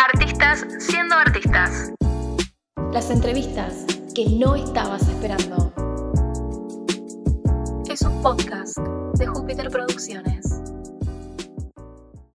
Artistas siendo artistas. Las entrevistas que no estabas esperando. Es un podcast de Júpiter Producciones.